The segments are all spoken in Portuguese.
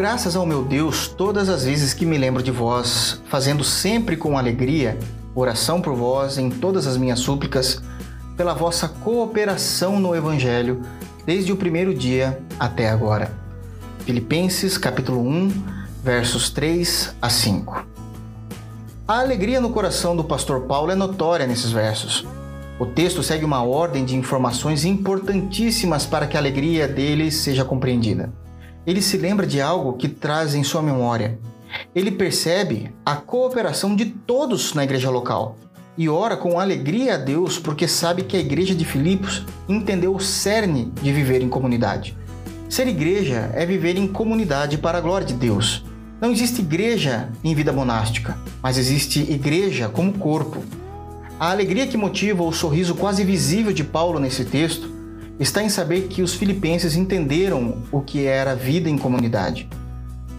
graças ao meu Deus todas as vezes que me lembro de vós, fazendo sempre com alegria oração por vós em todas as minhas súplicas, pela vossa cooperação no Evangelho, desde o primeiro dia até agora. Filipenses capítulo 1, versos 3 a 5. A alegria no coração do pastor Paulo é notória nesses versos. O texto segue uma ordem de informações importantíssimas para que a alegria dele seja compreendida. Ele se lembra de algo que traz em sua memória. Ele percebe a cooperação de todos na igreja local e ora com alegria a Deus porque sabe que a igreja de Filipos entendeu o cerne de viver em comunidade. Ser igreja é viver em comunidade para a glória de Deus. Não existe igreja em vida monástica, mas existe igreja como corpo. A alegria que motiva o sorriso quase visível de Paulo nesse texto está em saber que os filipenses entenderam o que era vida em comunidade.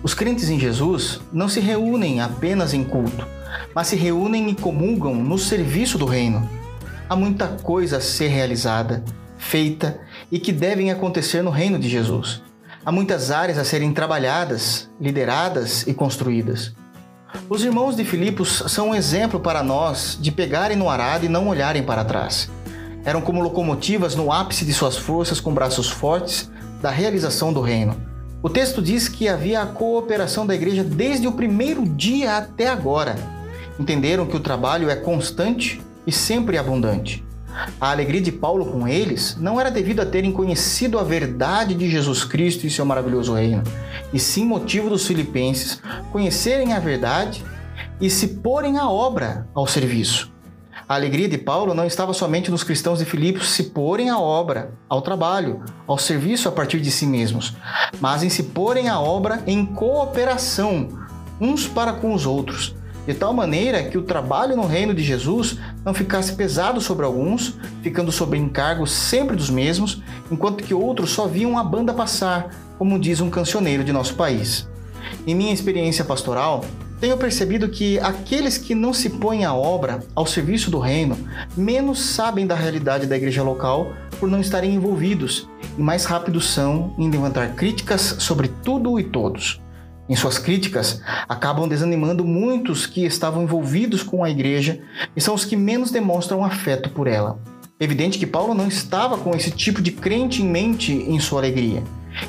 Os crentes em Jesus não se reúnem apenas em culto, mas se reúnem e comungam no serviço do reino. Há muita coisa a ser realizada, feita e que devem acontecer no reino de Jesus. Há muitas áreas a serem trabalhadas, lideradas e construídas. Os irmãos de Filipos são um exemplo para nós de pegarem no arado e não olharem para trás. Eram como locomotivas no ápice de suas forças com braços fortes da realização do reino. O texto diz que havia a cooperação da igreja desde o primeiro dia até agora. Entenderam que o trabalho é constante e sempre abundante. A alegria de Paulo com eles não era devido a terem conhecido a verdade de Jesus Cristo e seu maravilhoso reino, e sim motivo dos filipenses conhecerem a verdade e se porem à obra ao serviço. A alegria de Paulo não estava somente nos cristãos de Filipos se porem à obra, ao trabalho, ao serviço a partir de si mesmos, mas em se porem à obra em cooperação uns para com os outros, de tal maneira que o trabalho no reino de Jesus não ficasse pesado sobre alguns, ficando sob encargo sempre dos mesmos, enquanto que outros só viam a banda passar, como diz um cancioneiro de nosso país. Em minha experiência pastoral, tenho percebido que aqueles que não se põem à obra, ao serviço do reino, menos sabem da realidade da igreja local por não estarem envolvidos e mais rápidos são em levantar críticas sobre tudo e todos. Em suas críticas, acabam desanimando muitos que estavam envolvidos com a igreja e são os que menos demonstram afeto por ela. Evidente que Paulo não estava com esse tipo de crente em mente em sua alegria.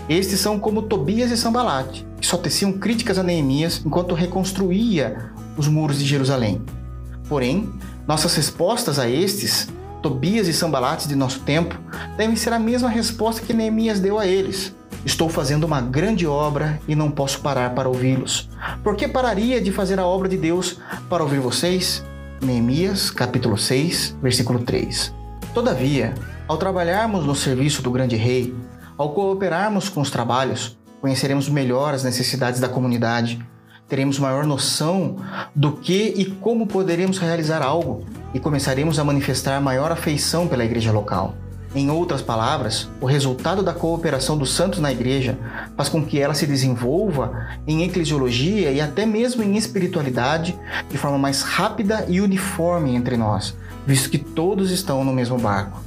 Estes são como Tobias e Sambalate, que só teciam críticas a Neemias enquanto reconstruía os muros de Jerusalém. Porém, nossas respostas a estes, Tobias e Sambalates de nosso tempo, devem ser a mesma resposta que Neemias deu a eles. Estou fazendo uma grande obra e não posso parar para ouvi-los. Por que pararia de fazer a obra de Deus para ouvir vocês? Neemias, capítulo 6, versículo 3. Todavia, ao trabalharmos no serviço do grande rei, ao cooperarmos com os trabalhos, conheceremos melhor as necessidades da comunidade, teremos maior noção do que e como poderemos realizar algo e começaremos a manifestar maior afeição pela igreja local. Em outras palavras, o resultado da cooperação dos santos na igreja faz com que ela se desenvolva em eclesiologia e até mesmo em espiritualidade de forma mais rápida e uniforme entre nós, visto que todos estão no mesmo barco.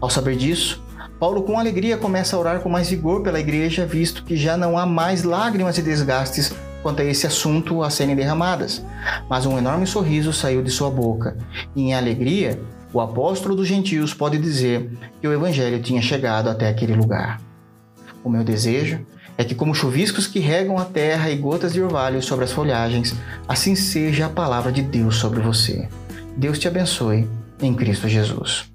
Ao saber disso, Paulo com alegria começa a orar com mais vigor pela igreja, visto que já não há mais lágrimas e desgastes quanto a esse assunto a serem derramadas, mas um enorme sorriso saiu de sua boca, e em alegria o apóstolo dos gentios pode dizer que o evangelho tinha chegado até aquele lugar. O meu desejo é que, como chuviscos que regam a terra e gotas de orvalho sobre as folhagens, assim seja a palavra de Deus sobre você. Deus te abençoe em Cristo Jesus.